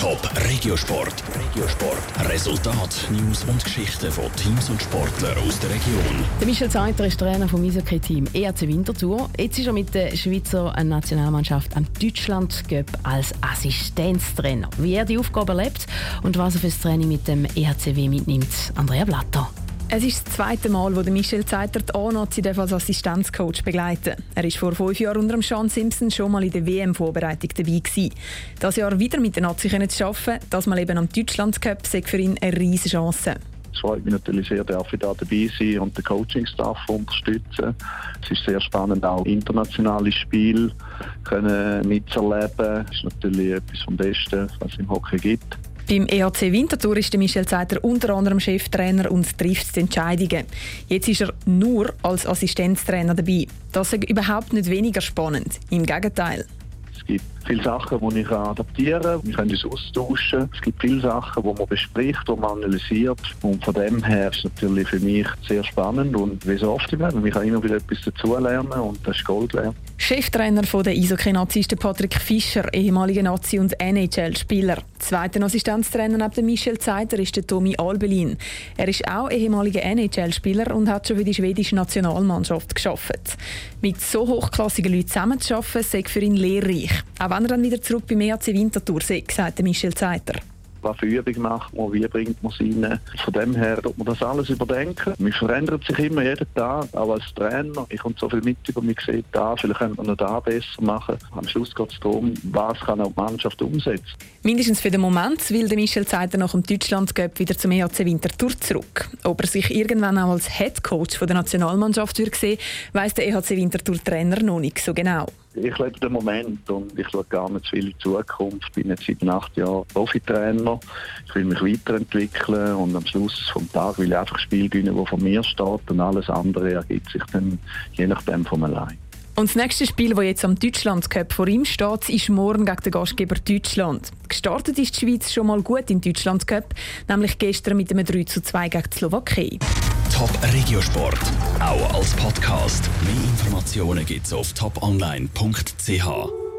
Top Regiosport. Regiosport. Resultat, News und Geschichten von Teams und Sportlern aus der Region. Der Michel Zeiter ist Trainer vom Eishockey-Team ERC Winterthur. Jetzt ist er mit der Schweizer Nationalmannschaft am Deutschland als Assistenztrainer. Wie er die Aufgabe erlebt und was er fürs Training mit dem ERCW mitnimmt, Andrea Blatter. Es ist das zweite Mal, wo Michel Zeiter die A-Nazi als Assistenzcoach begleiten Er war vor fünf Jahren unter Sean Simpson schon mal in der WM-Vorbereitung dabei gewesen. Das Jahr wieder mit der Nazi zu arbeiten, das mal eben am Deutschland Cup, sei für ihn eine riesige Chance. Es freut mich natürlich sehr, dass ich da dabei sein und den Coaching-Staff unterstützen. Es ist sehr spannend, auch internationale Spiele mitzuerleben. Das ist natürlich etwas vom Besten, was es im Hockey gibt. Beim EHC Winterthur ist Michel Zeiter unter anderem Cheftrainer und trifft die Entscheidungen. Jetzt ist er nur als Assistenztrainer dabei. Das ist überhaupt nicht weniger spannend. Im Gegenteil. Es gibt viele Sachen, die ich adaptieren kann. Wir können uns austauschen. Es gibt viele Sachen, die man bespricht, die man analysiert. Und von dem her ist es natürlich für mich sehr spannend und wie so oft immer. Ich kann immer wieder etwas dazulernen und das ist Gold wert. Cheftrainer der Eishockey-Nazi ist Patrick Fischer, ehemaliger Nazi- und NHL-Spieler. Zweiter Assistenztrainer neben Michel Zeiter ist der Tommy Albelin. Er ist auch ehemaliger NHL-Spieler und hat schon für die schwedische Nationalmannschaft geschafft. Mit so hochklassigen Leuten zusammenzuarbeiten, sei für ihn lehrreich. Auch wenn er dann wieder zurück beim EAC Winterthur sei, sagt Michel Zeiter was für Übung macht man, wie bringt man sie rein. Von dem her tut man das alles überdenken. Man verändert sich immer jeden Tag, auch als Trainer. Ich komme so viel mit über mich sieht da, vielleicht könnte man noch da besser machen. Am Schluss geht es darum, was kann auch die Mannschaft umsetzen. Mindestens für den Moment will Michel Zeiter nach dem Deutschland wieder zum EHC Winterthur zurück. Ob er sich irgendwann auch als Head Coach der Nationalmannschaft sehen, weiss der EHC Winterthur Trainer noch nicht so genau. Ich lebe den Moment und ich schaue gar nicht zu viel in die Zukunft. Ich bin jetzt seit acht Jahren Profitrainer. Ich will mich weiterentwickeln und am Schluss des Tages will ich einfach ein Spiel gewinnen, das von mir steht und alles andere ergibt sich dann je nachdem von allein. Und das nächste Spiel, das jetzt am Deutschland Cup vor ihm steht, ist morgen gegen den Gastgeber Deutschland. Gestartet ist die Schweiz schon mal gut im Deutschland Cup, nämlich gestern mit einem 3 zu 2 gegen die Slowakei. Top Regiosport, auch als Podcast. Mehr Informationen gibt's auf toponline.ch.